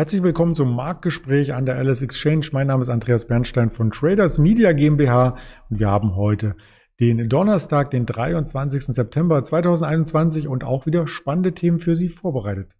Herzlich willkommen zum Marktgespräch an der Alice Exchange. Mein Name ist Andreas Bernstein von Traders Media GmbH und wir haben heute den Donnerstag, den 23. September 2021 und auch wieder spannende Themen für Sie vorbereitet.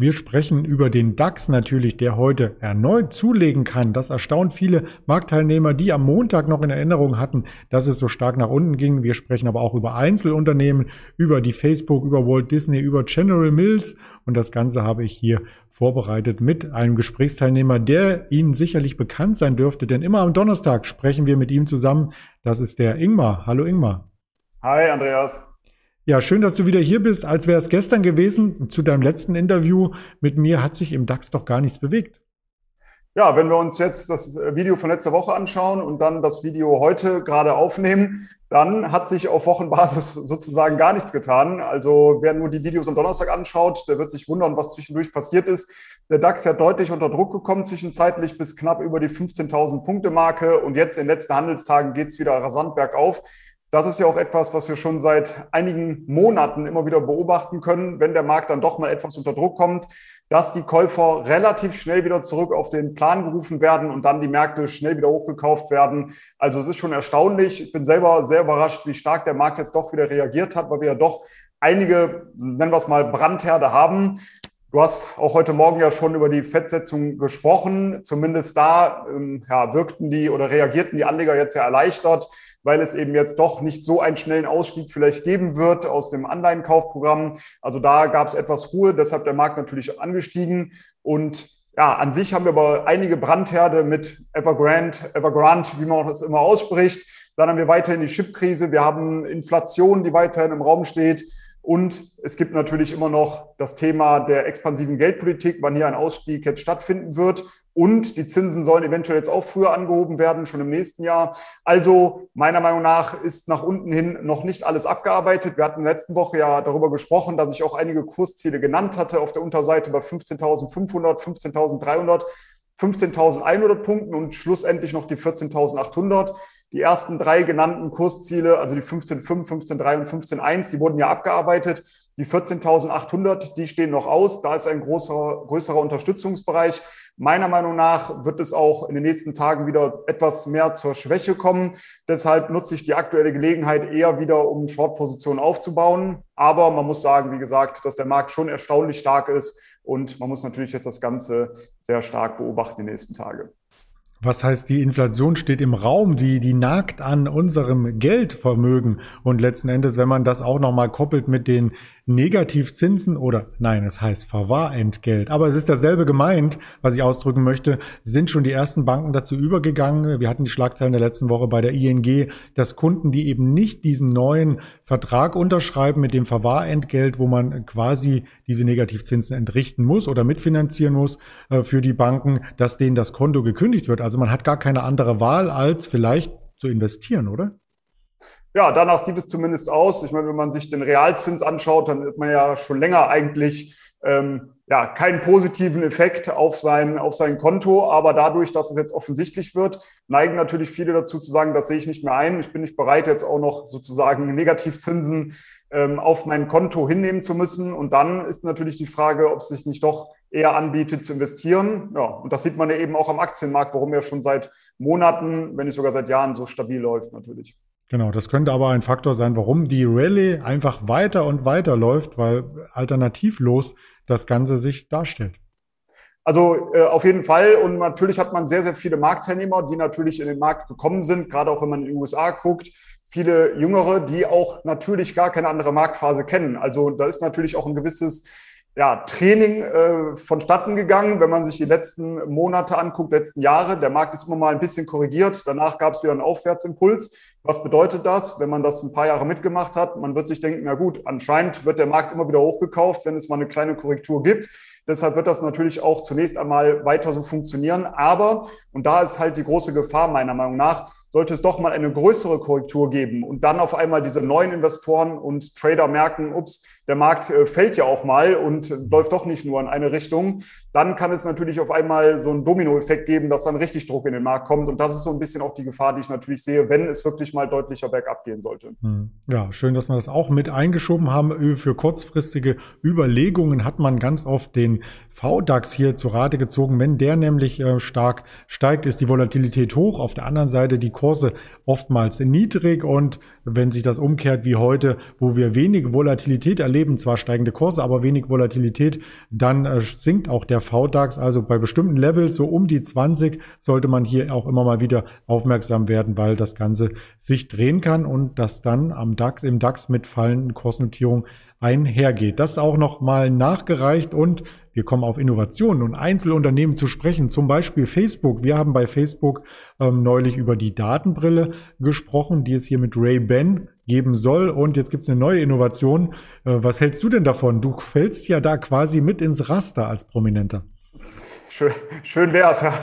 Wir sprechen über den DAX natürlich, der heute erneut zulegen kann. Das erstaunt viele Marktteilnehmer, die am Montag noch in Erinnerung hatten, dass es so stark nach unten ging. Wir sprechen aber auch über Einzelunternehmen, über die Facebook, über Walt Disney, über General Mills. Und das Ganze habe ich hier vorbereitet mit einem Gesprächsteilnehmer, der Ihnen sicherlich bekannt sein dürfte, denn immer am Donnerstag sprechen wir mit ihm zusammen. Das ist der Ingmar. Hallo Ingmar. Hi Andreas. Ja, schön, dass du wieder hier bist. Als wäre es gestern gewesen, zu deinem letzten Interview mit mir, hat sich im DAX doch gar nichts bewegt. Ja, wenn wir uns jetzt das Video von letzter Woche anschauen und dann das Video heute gerade aufnehmen, dann hat sich auf Wochenbasis sozusagen gar nichts getan. Also wer nur die Videos am Donnerstag anschaut, der wird sich wundern, was zwischendurch passiert ist. Der DAX ja deutlich unter Druck gekommen, zwischenzeitlich bis knapp über die 15.000 Punkte Marke und jetzt in den letzten Handelstagen geht es wieder rasant bergauf. Das ist ja auch etwas, was wir schon seit einigen Monaten immer wieder beobachten können, wenn der Markt dann doch mal etwas unter Druck kommt, dass die Käufer relativ schnell wieder zurück auf den Plan gerufen werden und dann die Märkte schnell wieder hochgekauft werden. Also es ist schon erstaunlich. Ich bin selber sehr überrascht, wie stark der Markt jetzt doch wieder reagiert hat, weil wir ja doch einige, nennen wir es mal, Brandherde haben. Du hast auch heute Morgen ja schon über die Fettsetzung gesprochen. Zumindest da ähm, ja, wirkten die oder reagierten die Anleger jetzt ja erleichtert weil es eben jetzt doch nicht so einen schnellen Ausstieg vielleicht geben wird aus dem Anleihenkaufprogramm. Also da gab es etwas Ruhe, deshalb der Markt natürlich angestiegen. Und ja, an sich haben wir aber einige Brandherde mit Evergrande, Evergrande, wie man das immer ausspricht. Dann haben wir weiterhin die Chipkrise. Wir haben Inflation, die weiterhin im Raum steht. Und es gibt natürlich immer noch das Thema der expansiven Geldpolitik, wann hier ein Ausstieg jetzt stattfinden wird. Und die Zinsen sollen eventuell jetzt auch früher angehoben werden, schon im nächsten Jahr. Also meiner Meinung nach ist nach unten hin noch nicht alles abgearbeitet. Wir hatten in der letzten Woche ja darüber gesprochen, dass ich auch einige Kursziele genannt hatte auf der Unterseite bei 15.500, 15.300. 15.100 Punkten und schlussendlich noch die 14.800. Die ersten drei genannten Kursziele, also die 15.5, 15.3 und 15.1, die wurden ja abgearbeitet. Die 14.800, die stehen noch aus. Da ist ein großer, größerer Unterstützungsbereich. Meiner Meinung nach wird es auch in den nächsten Tagen wieder etwas mehr zur Schwäche kommen. Deshalb nutze ich die aktuelle Gelegenheit eher wieder, um Short-Positionen aufzubauen. Aber man muss sagen, wie gesagt, dass der Markt schon erstaunlich stark ist und man muss natürlich jetzt das Ganze sehr stark beobachten die nächsten Tage. Was heißt, die Inflation steht im Raum, die, die nagt an unserem Geldvermögen. Und letzten Endes, wenn man das auch nochmal koppelt mit den Negativzinsen oder nein, es heißt Verwahrentgelt. Aber es ist dasselbe gemeint, was ich ausdrücken möchte, sind schon die ersten Banken dazu übergegangen. Wir hatten die Schlagzeilen der letzten Woche bei der ING, dass Kunden, die eben nicht diesen neuen Vertrag unterschreiben mit dem Verwahrentgelt, wo man quasi diese Negativzinsen entrichten muss oder mitfinanzieren muss äh, für die Banken, dass denen das Konto gekündigt wird. Also man hat gar keine andere Wahl, als vielleicht zu investieren, oder? Ja, danach sieht es zumindest aus. Ich meine, wenn man sich den Realzins anschaut, dann hat man ja schon länger eigentlich ähm, ja, keinen positiven Effekt auf sein, auf sein Konto. Aber dadurch, dass es jetzt offensichtlich wird, neigen natürlich viele dazu zu sagen, das sehe ich nicht mehr ein. Ich bin nicht bereit, jetzt auch noch sozusagen Negativzinsen ähm, auf mein Konto hinnehmen zu müssen. Und dann ist natürlich die Frage, ob es sich nicht doch eher anbietet zu investieren. Ja, und das sieht man ja eben auch am Aktienmarkt, warum er schon seit Monaten, wenn nicht sogar seit Jahren so stabil läuft natürlich. Genau, das könnte aber ein Faktor sein, warum die Rallye einfach weiter und weiter läuft, weil alternativlos das Ganze sich darstellt. Also äh, auf jeden Fall. Und natürlich hat man sehr, sehr viele Marktteilnehmer, die natürlich in den Markt gekommen sind, gerade auch wenn man in die USA guckt. Viele Jüngere, die auch natürlich gar keine andere Marktphase kennen. Also da ist natürlich auch ein gewisses ja, Training äh, vonstatten gegangen, wenn man sich die letzten Monate anguckt, letzten Jahre. Der Markt ist immer mal ein bisschen korrigiert. Danach gab es wieder einen Aufwärtsimpuls. Was bedeutet das, wenn man das ein paar Jahre mitgemacht hat? Man wird sich denken, na gut, anscheinend wird der Markt immer wieder hochgekauft, wenn es mal eine kleine Korrektur gibt. Deshalb wird das natürlich auch zunächst einmal weiter so funktionieren. Aber, und da ist halt die große Gefahr meiner Meinung nach, sollte es doch mal eine größere Korrektur geben und dann auf einmal diese neuen Investoren und Trader merken, ups, der Markt äh, fällt ja auch mal und läuft doch nicht nur in eine Richtung, dann kann es natürlich auf einmal so einen Dominoeffekt geben, dass dann richtig Druck in den Markt kommt. Und das ist so ein bisschen auch die Gefahr, die ich natürlich sehe, wenn es wirklich mal deutlicher bergab gehen sollte. Hm. Ja, schön, dass wir das auch mit eingeschoben haben. Für kurzfristige Überlegungen hat man ganz oft den VDAX hier zu Rate gezogen. Wenn der nämlich äh, stark steigt, ist die Volatilität hoch. Auf der anderen Seite die Kurse oftmals niedrig. Und wenn sich das umkehrt wie heute, wo wir wenig Volatilität erleben, zwar steigende Kurse, aber wenig Volatilität, dann äh, sinkt auch der VDAX. Also bei bestimmten Levels, so um die 20, sollte man hier auch immer mal wieder aufmerksam werden, weil das Ganze sich drehen kann und das dann am DAX, im DAX mit fallenden Kursnotierungen einhergeht. Das auch noch mal nachgereicht und wir kommen auf Innovationen und Einzelunternehmen zu sprechen, zum Beispiel Facebook. Wir haben bei Facebook ähm, neulich über die Datenbrille gesprochen, die es hier mit Ray-Ban geben soll. Und jetzt gibt es eine neue Innovation. Äh, was hältst du denn davon? Du fällst ja da quasi mit ins Raster als Prominenter. Schön, schön wäre es, ja.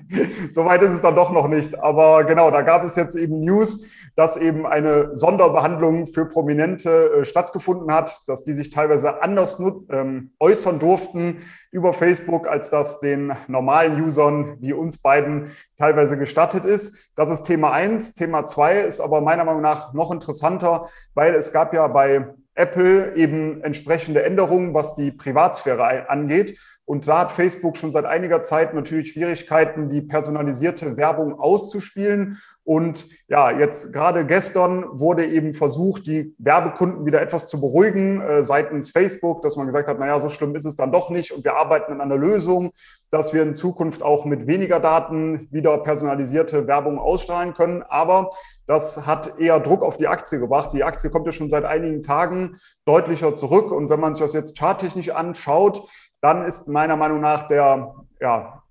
Soweit ist es dann doch noch nicht. Aber genau, da gab es jetzt eben News, dass eben eine Sonderbehandlung für Prominente äh, stattgefunden hat, dass die sich teilweise anders ähm, äußern durften über Facebook, als das den normalen Usern wie uns beiden teilweise gestattet ist. Das ist Thema eins. Thema zwei ist aber meiner Meinung nach noch interessanter, weil es gab ja bei Apple eben entsprechende Änderungen, was die Privatsphäre angeht. Und da hat Facebook schon seit einiger Zeit natürlich Schwierigkeiten, die personalisierte Werbung auszuspielen. Und ja, jetzt gerade gestern wurde eben versucht, die Werbekunden wieder etwas zu beruhigen äh, seitens Facebook, dass man gesagt hat, naja, so schlimm ist es dann doch nicht. Und wir arbeiten an einer Lösung, dass wir in Zukunft auch mit weniger Daten wieder personalisierte Werbung ausstrahlen können. Aber das hat eher Druck auf die Aktie gebracht. Die Aktie kommt ja schon seit einigen Tagen deutlicher zurück. Und wenn man sich das jetzt charttechnisch anschaut, dann ist meiner Meinung nach der, ja,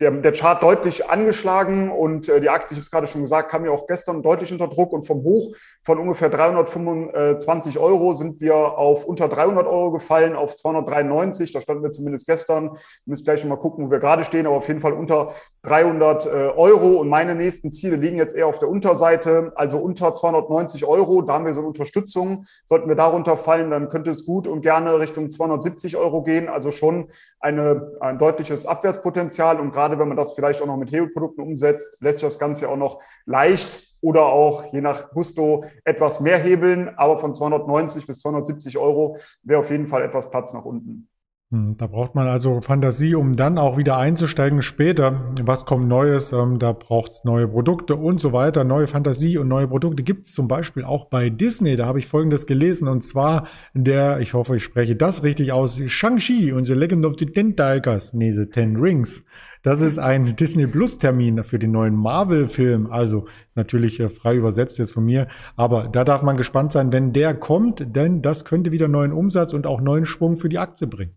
der, der Chart deutlich angeschlagen und äh, die Aktie, ich habe es gerade schon gesagt, kam ja auch gestern deutlich unter Druck und vom Hoch von ungefähr 325 Euro sind wir auf unter 300 Euro gefallen, auf 293. Da standen wir zumindest gestern. Wir müssen gleich noch mal gucken, wo wir gerade stehen, aber auf jeden Fall unter 300 äh, Euro. Und meine nächsten Ziele liegen jetzt eher auf der Unterseite, also unter 290 Euro. Da haben wir so eine Unterstützung. Sollten wir darunter fallen, dann könnte es gut und gerne Richtung 270 Euro gehen. Also schon eine, ein deutliches Abwärtspotenzial und gerade gerade wenn man das vielleicht auch noch mit Hebelprodukten umsetzt, lässt sich das Ganze auch noch leicht oder auch je nach Gusto etwas mehr hebeln. Aber von 290 bis 270 Euro wäre auf jeden Fall etwas Platz nach unten. Hm, da braucht man also Fantasie, um dann auch wieder einzusteigen später. Was kommt Neues? Ähm, da braucht es neue Produkte und so weiter. Neue Fantasie und neue Produkte gibt es zum Beispiel auch bei Disney. Da habe ich Folgendes gelesen und zwar der, ich hoffe, ich spreche das richtig aus, Shang-Chi und The Legend of the Ten Tigers, nee, The Ten Rings. Das ist ein Disney Plus Termin für den neuen Marvel-Film. Also ist natürlich äh, frei übersetzt jetzt von mir. Aber da darf man gespannt sein, wenn der kommt, denn das könnte wieder neuen Umsatz und auch neuen Schwung für die Aktie bringen.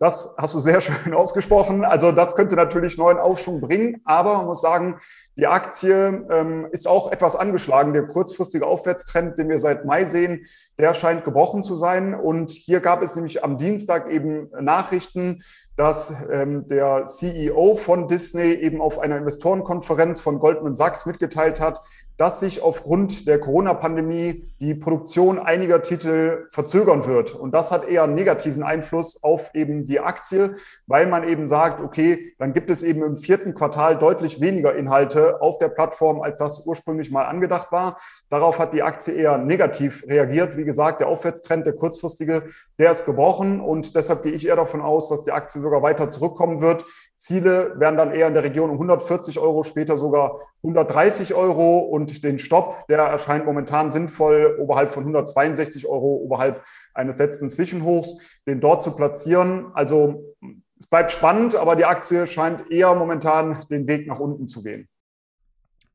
Das hast du sehr schön ausgesprochen. Also das könnte natürlich neuen Aufschwung bringen, aber man muss sagen, die Aktie ähm, ist auch etwas angeschlagen. Der kurzfristige Aufwärtstrend, den wir seit Mai sehen, der scheint gebrochen zu sein. Und hier gab es nämlich am Dienstag eben Nachrichten, dass ähm, der CEO von Disney eben auf einer Investorenkonferenz von Goldman Sachs mitgeteilt hat, dass sich aufgrund der Corona-Pandemie die Produktion einiger Titel verzögern wird. Und das hat eher einen negativen Einfluss auf eben die Aktie, weil man eben sagt, okay, dann gibt es eben im vierten Quartal deutlich weniger Inhalte auf der Plattform, als das ursprünglich mal angedacht war. Darauf hat die Aktie eher negativ reagiert. Wie gesagt, der Aufwärtstrend, der kurzfristige, der ist gebrochen. Und deshalb gehe ich eher davon aus, dass die Aktie sogar weiter zurückkommen wird. Ziele werden dann eher in der Region um 140 Euro, später sogar 130 Euro und den Stopp, der erscheint momentan sinnvoll oberhalb von 162 Euro, oberhalb eines letzten Zwischenhochs, den dort zu platzieren. Also es bleibt spannend, aber die Aktie scheint eher momentan den Weg nach unten zu gehen.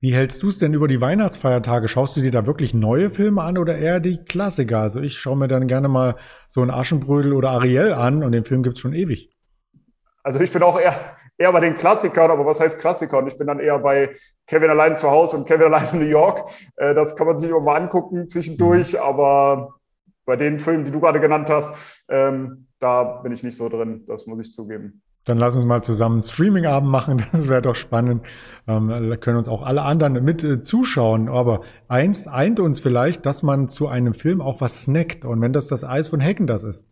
Wie hältst du es denn über die Weihnachtsfeiertage? Schaust du dir da wirklich neue Filme an oder eher die Klassiker? Also ich schaue mir dann gerne mal so einen Aschenbrödel oder Ariel an und den Film gibt's schon ewig. Also ich bin auch eher, eher bei den Klassikern, aber was heißt Klassikern? Ich bin dann eher bei Kevin allein zu Hause und Kevin allein in New York. Äh, das kann man sich auch mal angucken zwischendurch, mhm. aber bei den Filmen, die du gerade genannt hast, ähm, da bin ich nicht so drin, das muss ich zugeben. Dann lass uns mal zusammen einen Streaming-Abend machen, das wäre doch spannend. Ähm, da können uns auch alle anderen mit äh, zuschauen. Aber eins eint uns vielleicht, dass man zu einem Film auch was snackt. Und wenn das das Eis von Hecken das ist.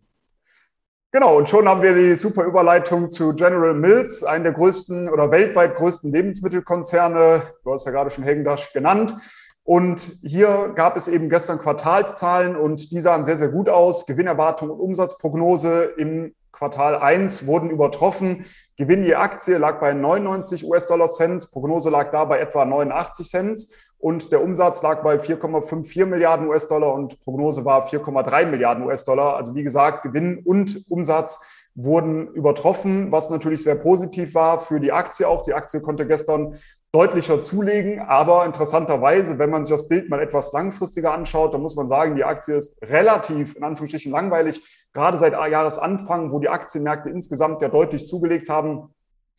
Genau, und schon haben wir die super Überleitung zu General Mills, einem der größten oder weltweit größten Lebensmittelkonzerne. Du hast ja gerade schon Heggendash genannt. Und hier gab es eben gestern Quartalszahlen und die sahen sehr, sehr gut aus. Gewinnerwartung und Umsatzprognose im Quartal 1 wurden übertroffen. Gewinn je Aktie lag bei 99 US-Dollar Cent, Prognose lag da bei etwa 89 Cent und der Umsatz lag bei 4,54 Milliarden US-Dollar und Prognose war 4,3 Milliarden US-Dollar. Also wie gesagt, Gewinn und Umsatz wurden übertroffen, was natürlich sehr positiv war für die Aktie auch. Die Aktie konnte gestern deutlicher zulegen, aber interessanterweise, wenn man sich das Bild mal etwas langfristiger anschaut, dann muss man sagen, die Aktie ist relativ in Anführungsstrichen langweilig, gerade seit Jahresanfang, wo die Aktienmärkte insgesamt ja deutlich zugelegt haben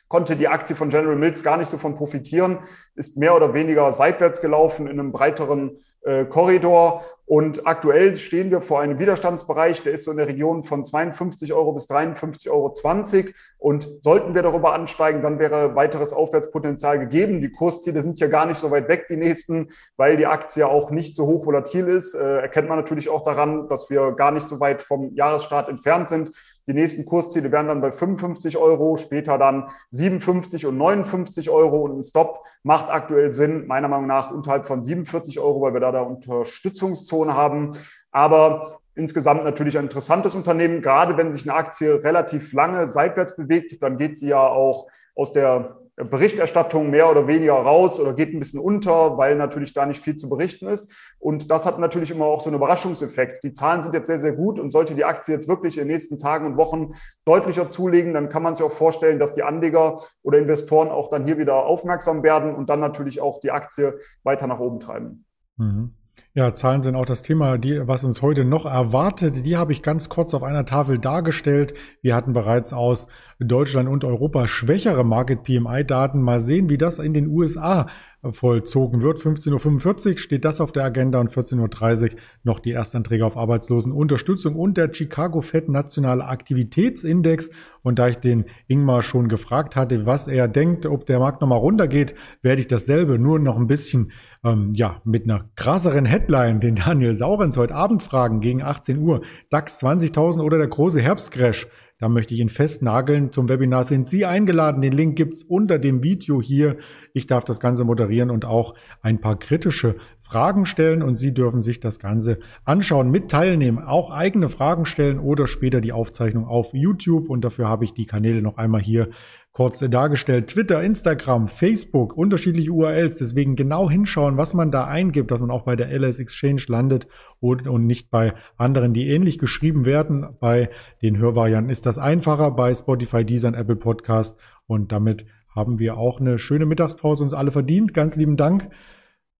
konnte die Aktie von General Mills gar nicht so von profitieren, ist mehr oder weniger seitwärts gelaufen in einem breiteren äh, Korridor. Und aktuell stehen wir vor einem Widerstandsbereich, der ist so in der Region von 52 Euro bis 53,20 Euro. Und sollten wir darüber ansteigen, dann wäre weiteres Aufwärtspotenzial gegeben. Die Kursziele sind ja gar nicht so weit weg, die nächsten, weil die Aktie auch nicht so hoch volatil ist. Äh, erkennt man natürlich auch daran, dass wir gar nicht so weit vom Jahresstart entfernt sind. Die nächsten Kursziele wären dann bei 55 Euro, später dann 57 und 59 Euro. Und ein Stop macht aktuell Sinn, meiner Meinung nach unterhalb von 47 Euro, weil wir da da Unterstützungszone haben. Aber insgesamt natürlich ein interessantes Unternehmen. Gerade wenn sich eine Aktie relativ lange seitwärts bewegt, dann geht sie ja auch aus der Berichterstattung mehr oder weniger raus oder geht ein bisschen unter, weil natürlich da nicht viel zu berichten ist. Und das hat natürlich immer auch so einen Überraschungseffekt. Die Zahlen sind jetzt sehr, sehr gut und sollte die Aktie jetzt wirklich in den nächsten Tagen und Wochen deutlicher zulegen, dann kann man sich auch vorstellen, dass die Anleger oder Investoren auch dann hier wieder aufmerksam werden und dann natürlich auch die Aktie weiter nach oben treiben. Mhm. Ja, Zahlen sind auch das Thema, die, was uns heute noch erwartet. Die habe ich ganz kurz auf einer Tafel dargestellt. Wir hatten bereits aus Deutschland und Europa schwächere Market PMI-Daten. Mal sehen, wie das in den USA vollzogen wird. 15.45 Uhr steht das auf der Agenda und 14.30 Uhr noch die Erstanträge auf Arbeitslosenunterstützung und der Chicago Fed Nationale Aktivitätsindex. Und da ich den Ingmar schon gefragt hatte, was er denkt, ob der Markt nochmal runtergeht, werde ich dasselbe nur noch ein bisschen, ähm, ja, mit einer krasseren Headline den Daniel Saurens heute Abend fragen gegen 18 Uhr. DAX 20.000 oder der große Herbstcrash. Da möchte ich ihn festnageln. Zum Webinar sind Sie eingeladen. Den Link gibt's unter dem Video hier. Ich darf das Ganze moderieren und auch ein paar kritische Fragen stellen und Sie dürfen sich das Ganze anschauen, mit teilnehmen, auch eigene Fragen stellen oder später die Aufzeichnung auf YouTube. Und dafür habe ich die Kanäle noch einmal hier kurz dargestellt. Twitter, Instagram, Facebook, unterschiedliche URLs. Deswegen genau hinschauen, was man da eingibt, dass man auch bei der LS Exchange landet und, und nicht bei anderen, die ähnlich geschrieben werden. Bei den Hörvarianten ist das einfacher, bei Spotify, Deezer und Apple Podcast. Und damit haben wir auch eine schöne Mittagspause uns alle verdient. Ganz lieben Dank.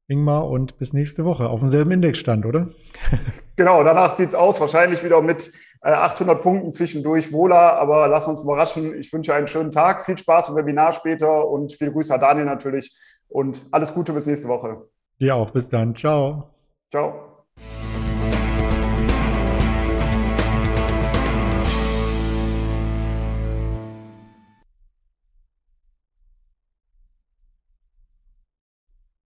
Ingmar, und bis nächste Woche auf demselben Indexstand, oder? Genau, danach sieht's aus. Wahrscheinlich wieder mit äh, 800 Punkten zwischendurch wohler, aber lass uns überraschen. Ich wünsche einen schönen Tag, viel Spaß im Webinar später und viele Grüße an Daniel natürlich und alles Gute bis nächste Woche. Dir auch, bis dann. Ciao. Ciao.